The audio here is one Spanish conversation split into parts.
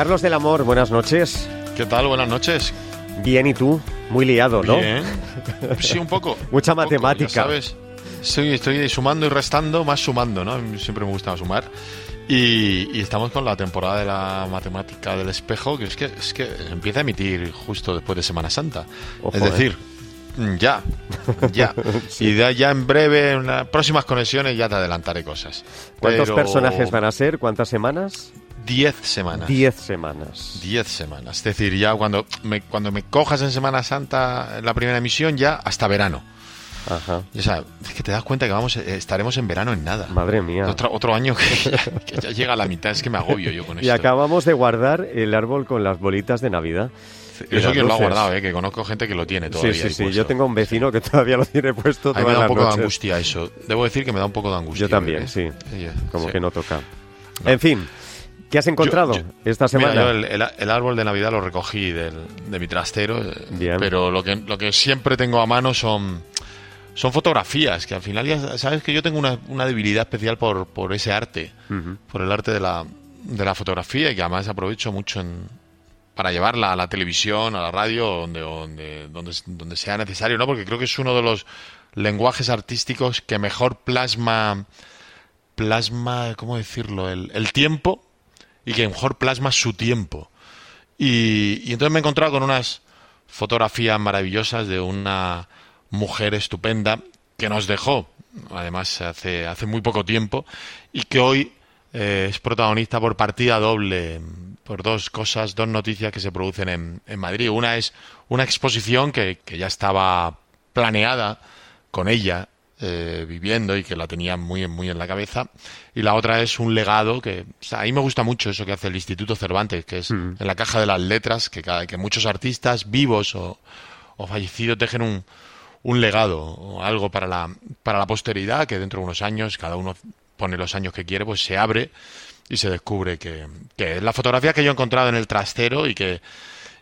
Carlos del Amor, buenas noches. ¿Qué tal? Buenas noches. Bien, ¿y tú? Muy liado, ¿no? Bien. Sí, un poco. Mucha Un poco, matemática. sabes. Sí, estoy sumando y restando, más sumando, ¿no? Siempre me gusta sumar. Y, y estamos con la temporada de la matemática del espejo, que es que, es que empieza a emitir justo después de Semana Santa. Ojo, es decir, mm, ya, ya. Y ya, ya en breve, en las próximas conexiones, ya te adelantaré cosas. ¿Cuántos Pero personajes van a ser? ¿Cuántas semanas? Diez semanas. Diez semanas. Diez semanas. Es decir, ya cuando me, cuando me cojas en Semana Santa la primera emisión, ya hasta verano. Ajá. Y, o sea, es que te das cuenta que vamos eh, estaremos en verano en nada. Madre mía. Otro, otro año que ya, que ya llega a la mitad. Es que me agobio yo con Y esto. acabamos de guardar el árbol con las bolitas de Navidad. Y eso que lo ha guardado, ¿eh? que conozco gente que lo tiene Sí, todavía. sí, sí. puesto. Yo tengo un vecino que todavía lo tiene puesto A mí me da un poco de noches. angustia eso. Debo decir que me da un poco de angustia. Yo también, ¿eh? sí. Sí, Como sí. que no toca. En fin, ¿qué has encontrado Yo- yo- esta semana? Mira, yo el, el- el árbol de Navidad lo recogí del- de mi trastero, eh, Bien. pero lo que, lo que siempre tengo a mano son, son fotografías, que al final ya sabes que yo tengo una, una debilidad especial por, por ese arte, por el arte de la, de la fotografía y que además aprovecho mucho en, para llevarla a la televisión, a la radio, donde, donde, donde, donde sea necesario, ¿no? Porque creo que es uno de los lenguajes artísticos que mejor plasma, plasma, ¿cómo decirlo? El, el tiempo y que mejor plasma su tiempo. Y, y entonces me he encontrado con unas fotografías maravillosas de una mujer estupenda que nos dejó, además hace, hace muy poco tiempo, y que hoy eh, es protagonista por partida doble, por dos cosas, dos noticias que se producen en, en Madrid. Una es una exposición que, que ya estaba planeada con ella eh, viviendo y que la tenía muy, muy en la cabeza. Y la otra es un legado que, o sea, a mí me gusta mucho eso que hace el Instituto Cervantes, que es en la caja de las letras, que, cada, que muchos artistas vivos o, o fallecidos dejen un, un legado o algo para la, para la posteridad, que dentro de unos años, cada uno pone los años que quiere, pues se abre y se descubre que, que la fotografía que yo he encontrado en el trastero y que,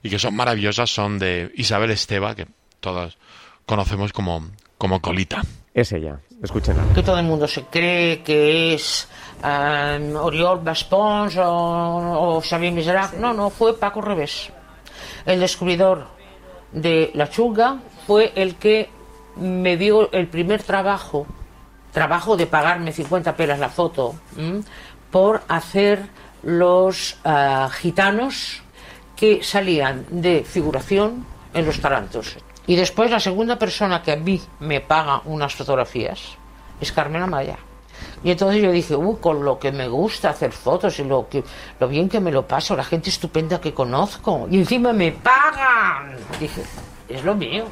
y que son maravillosas son de Isabel Esteba, que todos conocemos como, como Colita. Es ella. Escúchenla. que todo el mundo se cree que es eh, Oriol Baspons o, o Xavier Miserac. No, no, fue Paco Revés. El descubridor de la chunga fue el que me dio el primer trabajo, trabajo de pagarme 50 pelas la foto, ¿m? por hacer los eh, gitanos que salían de figuración en los tarantos. Y después la segunda persona que a mí me paga unas fotografías es Carmen Amaya. Y entonces yo dije, uh, con lo que me gusta hacer fotos y lo, que, lo bien que me lo paso, la gente estupenda que conozco. Y encima me pagan. Dije, es lo mío.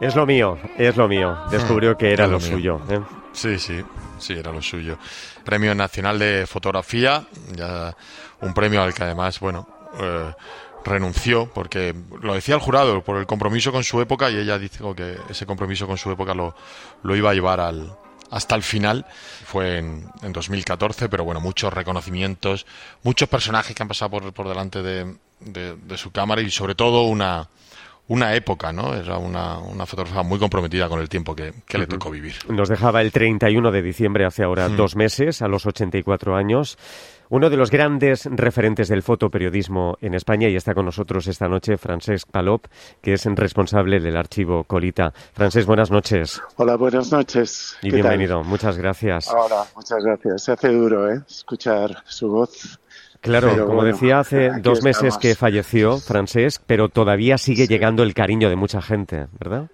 Es lo mío, es lo mío. Descubrió que era lo suyo. ¿eh? Sí, sí, sí, era lo suyo. Premio Nacional de Fotografía, ya un premio al que además, bueno, eh, renunció, porque lo decía el jurado, por el compromiso con su época, y ella dijo que ese compromiso con su época lo, lo iba a llevar al, hasta el final. Fue en, en 2014, pero bueno, muchos reconocimientos, muchos personajes que han pasado por, por delante de, de- de su cámara y sobre todo una, una época, ¿no? Era una, una fotógrafa muy comprometida con el tiempo que, que le tocó vivir. Nos dejaba el 31 de diciembre, hace ahora Mm. dos meses, a los 84 años. Uno de los grandes referentes del fotoperiodismo en España y está con nosotros esta noche Francesc Palop, que es responsable del archivo Colita. Francesc, buenas noches Hola, buenas noches. y bienvenido. Muchas gracias. Hola, muchas gracias. Se hace duro, ¿eh? Escuchar su voz. Claro, Pero como bueno, decía, hace dos meses que falleció Francesc, pero todavía sigue llegando el cariño de mucha gente, ¿verdad?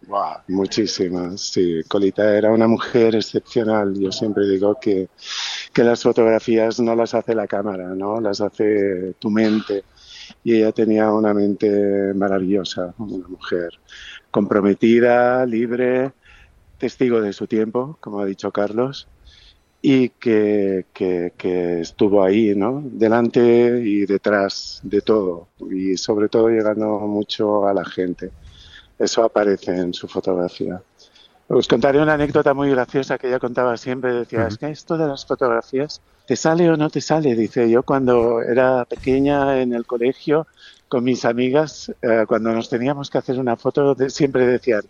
Muchísimas, sí. Colita era una mujer excepcional. Yo siempre digo que, que las fotografías no las hace la cámara, ¿no? Las hace tu mente. Y ella tenía una mente maravillosa, una mujer comprometida, libre, testigo de su tiempo, como ha dicho Carlos, y que, que, que estuvo ahí, ¿no? Delante y detrás de todo, y sobre todo llegando mucho a la gente. Eso aparece en su fotografía. Os contaré una anécdota muy graciosa que ella contaba siempre. Decía, es que esto de las fotografías, ¿te sale o no te sale? Dice, yo cuando era pequeña en el colegio, con mis amigas, eh, cuando nos teníamos que hacer una foto, siempre decían,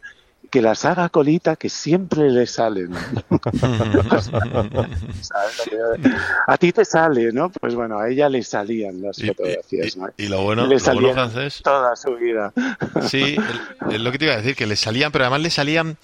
que las haga colita que siempre le salen. a ti te sale, ¿no? Pues bueno, a ella le salían las fotografías. Y, lo bueno, le salían francés. Toda su vida. Sí, es lo que te iba a decir, que le salían, pero además le salían,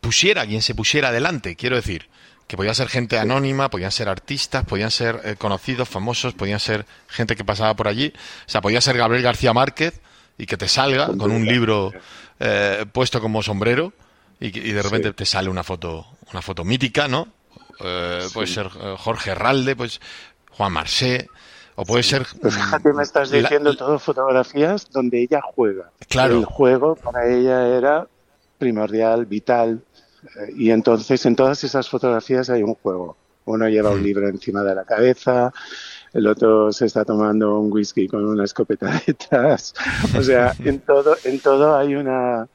pusiera quien se pusiera adelante, quiero decir que podían ser gente anónima, podían ser artistas, podían ser eh, conocidos, famosos, podían ser gente que pasaba por allí. O sea, podía ser Gabriel García Márquez y que te salga con un libro eh, puesto como sombrero y, de repente te sale una foto, una foto mítica, ¿no? Eh, puede ser Jorge Herralde, pues Juan Marsé, o puede ser. Pues fíjate, me estás diciendo todo fotografías donde ella juega. Claro. El juego para ella era primordial, vital. Y entonces en todas esas fotografías hay un juego. Uno lleva un mm. libro encima de la cabeza, el otro se está tomando un whisky con una escopeta detrás. O sea, en todo, en todo hay una,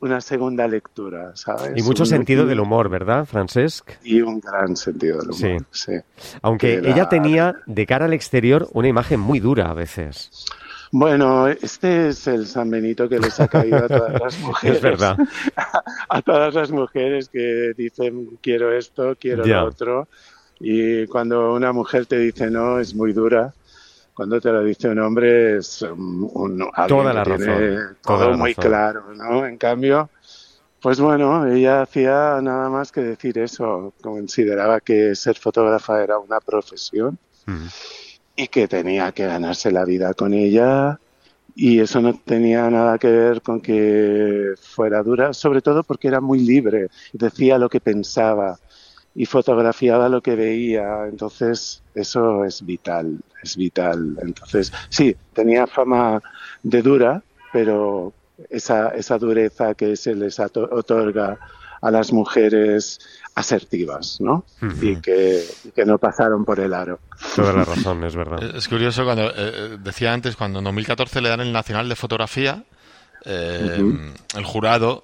una segunda lectura, ¿sabes? Y mucho sentido del humor, ¿verdad, Francesc? Y un gran sentido del humor, sí. Aunque ella tenía de cara al exterior una imagen muy dura a veces. Bueno, este es el San Benito que les ha caído a todas las mujeres. es verdad. A, todas las mujeres que dicen quiero esto, quiero lo otro. Y cuando una mujer te dice no, es muy dura. Cuando te lo dice un hombre es un, Toda la razón. todo muy claro, ¿no? En cambio, pues bueno, ella hacía nada más que decir eso. Consideraba que ser fotógrafa era una profesión y que tenía que ganarse la vida con ella y eso no tenía nada que ver con que fuera dura, sobre todo porque era muy libre, decía lo que pensaba y fotografiaba lo que veía, entonces eso es vital, es vital. Entonces, sí, tenía fama de dura, pero esa, esa dureza que se les otorga a las mujeres asertivas, ¿no? y, que, no pasaron por el aro. Toda la razón, es verdad. Es curioso cuando, eh, eh, decía antes, cuando en 2014 le dan el Nacional de Fotografía, eh, el jurado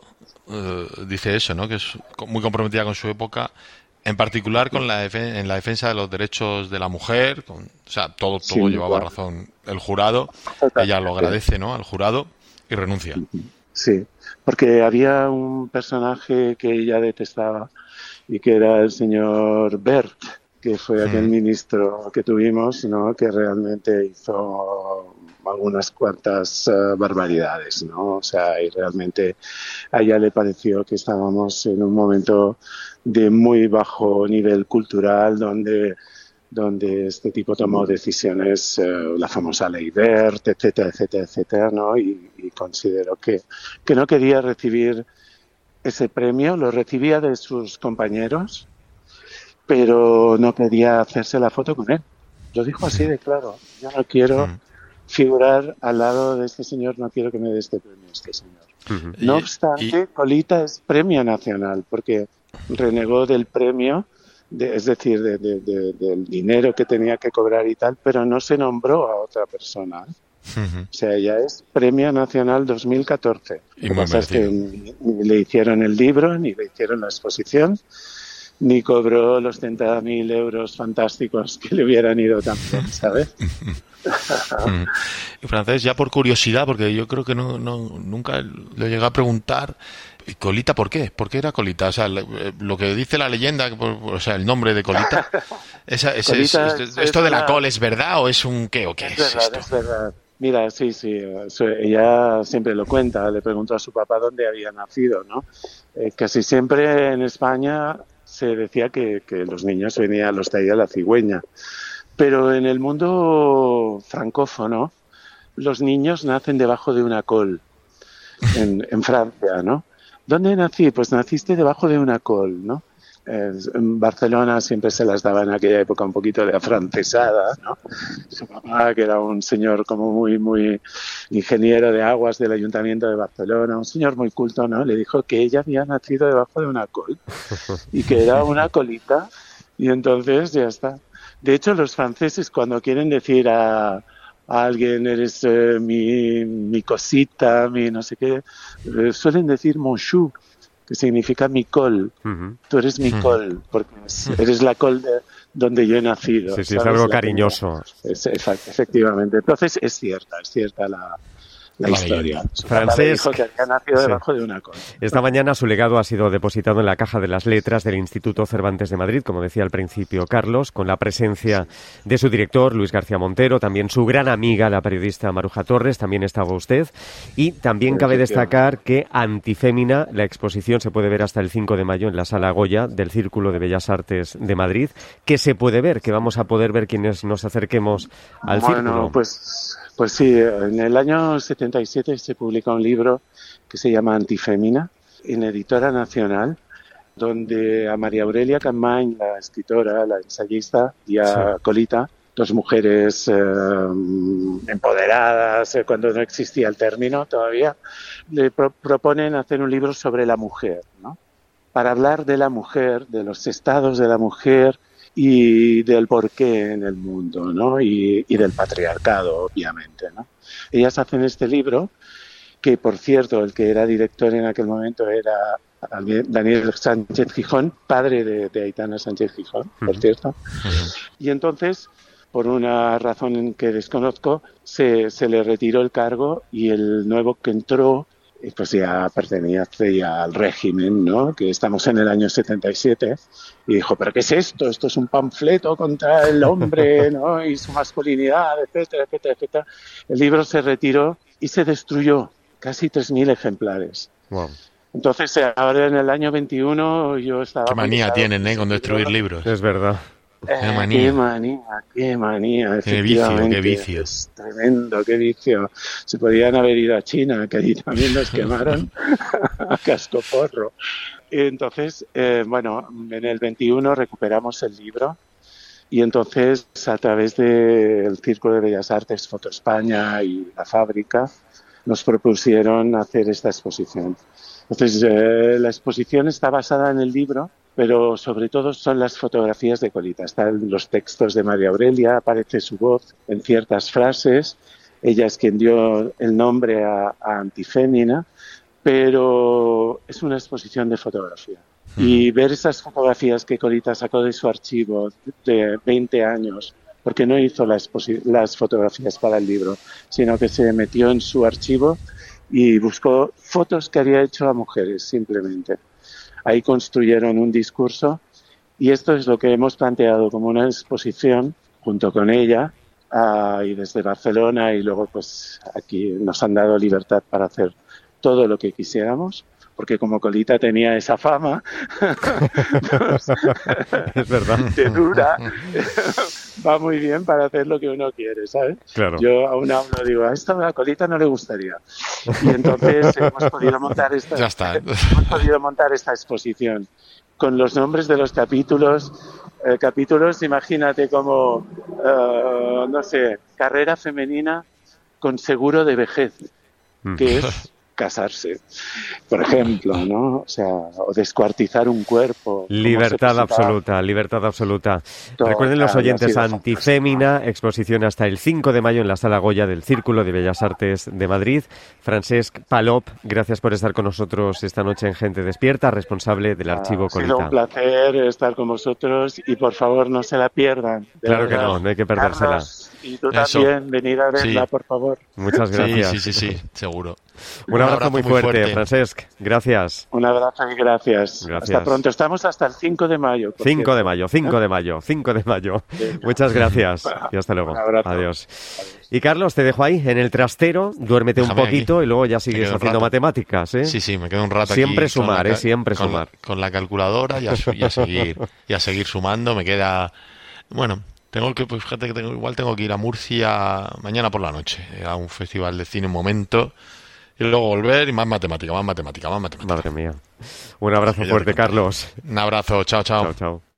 dice eso, ¿no? Que es muy comprometida con su época, en particular con la en la defensa de los derechos de la mujer, o sea, todo, todo llevaba razón el jurado, ella lo agradece, ¿no? Al jurado y renuncia. Sí, porque había un personaje que ella detestaba, y que era el señor Bert, que fue aquel ministro que tuvimos, ¿no? que realmente hizo algunas cuantas eh, barbaridades, ¿no? O sea, y realmente a ella le pareció que estábamos en un momento de muy bajo nivel cultural donde donde este tipo tomó decisiones, eh, la famosa ley Bert, etcétera, etcétera, etcétera, ¿no? Y, y considero que, que no quería recibir ese premio, lo recibía de sus compañeros, pero no quería hacerse la foto con él. Lo dijo así de claro. Yo no quiero figurar al lado de este señor, no quiero que me dé este premio este señor. No obstante, Colita es premio nacional, porque renegó del premio, es decir, del dinero que tenía que cobrar y tal, pero no se nombró a otra persona. O sea, ya es Premio Nacional 2014. Y Lo es que ni, le hicieron el libro, ni le hicieron la exposición, ni cobró los 30.000 euros fantásticos que le hubieran ido también, ¿sabes? y francés, ya por curiosidad, porque yo creo que no, no nunca le llegué a preguntar, ¿y Colita por qué? ¿Por qué era Colita? O sea, lo que dice la leyenda, o sea, el nombre de Colita, esa, ¿esto de la col es verdad o es un qué o qué es, esto? Es verdad. Mira, sí, sí, ella siempre lo cuenta, le preguntó a su papá dónde había nacido, ¿no? Eh, casi siempre en España se decía que, los niños venían, los traía la cigüeña, pero en el mundo francófono los niños nacen debajo de una col, en, en Francia, ¿no? ¿Dónde nací? Pues naciste debajo de una col, ¿no? en Barcelona siempre se las daba en aquella época un poquito de afrancesada, ¿no? Su papá, que era un señor como muy, muy ingeniero de aguas del Ayuntamiento de Barcelona, un señor muy culto, ¿no? Le dijo que ella había nacido debajo de una col y que era una colita y entonces ya está. De hecho, los franceses cuando quieren decir a, alguien eres eh, mi, mi, cosita, mi no sé qué, eh, suelen decir mon chou que significa mi col. Tú eres mi col, porque eres la col de donde yo he nacido. Sí, sí, es algo cariñoso. efectivamente. Entonces es cierta, es cierta la, la historia. Francés, dijo que había nacido debajo de una cosa. Esta mañana su legado ha sido depositado en la caja de las letras del Instituto Cervantes de Madrid, como decía al principio Carlos, con la presencia de su director Luis García Montero, también su gran amiga, la periodista Maruja Torres, también estaba usted, y también cabe destacar que Antifémina, la exposición se puede ver hasta el 5 de mayo en la Sala Goya del Círculo de Bellas Artes de Madrid, que se puede ver, que vamos a poder ver quienes nos acerquemos al bueno, Pues, pues sí, en el año 77 se publica un libro que se llama Antifémina, en Editora Nacional, donde a María Aurelia Campañ, la escritora, la ensayista, y a Colita, dos mujeres eh, empoderadas, eh, cuando no existía el término todavía, le proponen hacer un libro sobre la mujer, ¿no? Para hablar de la mujer, de los estados de la mujer, y del porqué en el mundo, ¿no? Y, del patriarcado, obviamente, ¿no? Ellas hacen este libro, que por cierto, el que era director en aquel momento era Daniel Sánchez Gijón, padre de, Aitana Sánchez Gijón, por cierto. Y entonces, por una razón que desconozco, se, se le retiró el cargo y el nuevo que entró pues ya pertenece al régimen, ¿no? Que estamos en el año 77 y dijo, pero ¿qué es esto? Esto es un panfleto contra el hombre, ¿no? Y su masculinidad, etcétera, etcétera, etcétera. El libro se retiró y se destruyó, casi 3.000 ejemplares. Entonces, ahora en el año 21 yo estaba... Qué manía tienen, ¿eh? Con destruir libros. Es verdad. Qué eh, manía. Qué manía, qué manía. Qué vicio, qué vicio. Es tremendo, qué vicio. Se podían haber ido a China, que allí también nos quemaron a cascoporro. Entonces, eh, bueno, en el 21 recuperamos el libro y entonces a través del Círculo de Bellas Artes, Foto España y la fábrica nos propusieron hacer esta exposición. Entonces, eh, la exposición está basada en el libro pero sobre todo son las fotografías de Colita. Están los textos de María Aurelia, aparece su voz en ciertas frases. Ella es quien dio el nombre a, Antifémina, pero es una exposición de fotografía. Y ver esas fotografías que Colita sacó de su archivo de 20 años, porque no hizo las, las fotografías para el libro, sino que se metió en su archivo y buscó fotos que había hecho a mujeres simplemente Ahí construyeron un discurso y esto es lo que hemos planteado como una exposición junto con ella y desde Barcelona y luego pues aquí nos han dado libertad para hacer todo lo que quisiéramos porque como Colita tenía esa fama, es verdad, de dura, va muy bien para hacer lo que uno quiere, ¿sabes? Claro. Yo aún hablo, digo, a esta a Colita no le gustaría. Y entonces hemos podido montar esta, hemos podido montar esta exposición con los nombres de los capítulos. Eh, capítulos, imagínate como, eh, no sé, carrera femenina con seguro de vejez, que es casarse, por ejemplo, ¿no? O sea, o descuartizar un cuerpo. Libertad absoluta, libertad absoluta. Recuerden los oyentes Antifémina, exposición hasta el 5 de mayo en la Sala Goya del Círculo de Bellas Artes de Madrid. Francesc Palop, gracias por estar con nosotros esta noche en Gente Despierta, responsable del Archivo Colita. Ha sido un placer estar con vosotros y por favor no se la pierdan. Claro que no, no hay que perdérsela. y tú también, venid a verla, por favor. Muchas gracias. Sí, sí, sí, sí seguro. Un, abrazo, muy, fuerte, Francesc. Gracias. Un abrazo y gracias. Hasta pronto. Estamos hasta el 5 de mayo. 5 de mayo, 5 de mayo, 5 de mayo. Muchas gracias. Y hasta luego. Adiós. Y Carlos, te dejo ahí en el trastero, duérmete un poquito y luego ya sigues haciendo matemáticas, ¿eh? Sí, sí, me quedo un rato Siempre sumar, ¿eh? Siempre sumar. Con la calculadora y a, seguir, y a seguir sumando. Me queda... Bueno, tengo que, pues fíjate que tengo, igual tengo que ir a Murcia mañana por la noche, a un festival de cine un momento y luego volver y más matemática, más matemática, más matemática. Madre mía. Un abrazo fuerte, Carlos. Un abrazo, chao, chao. Chao, chao.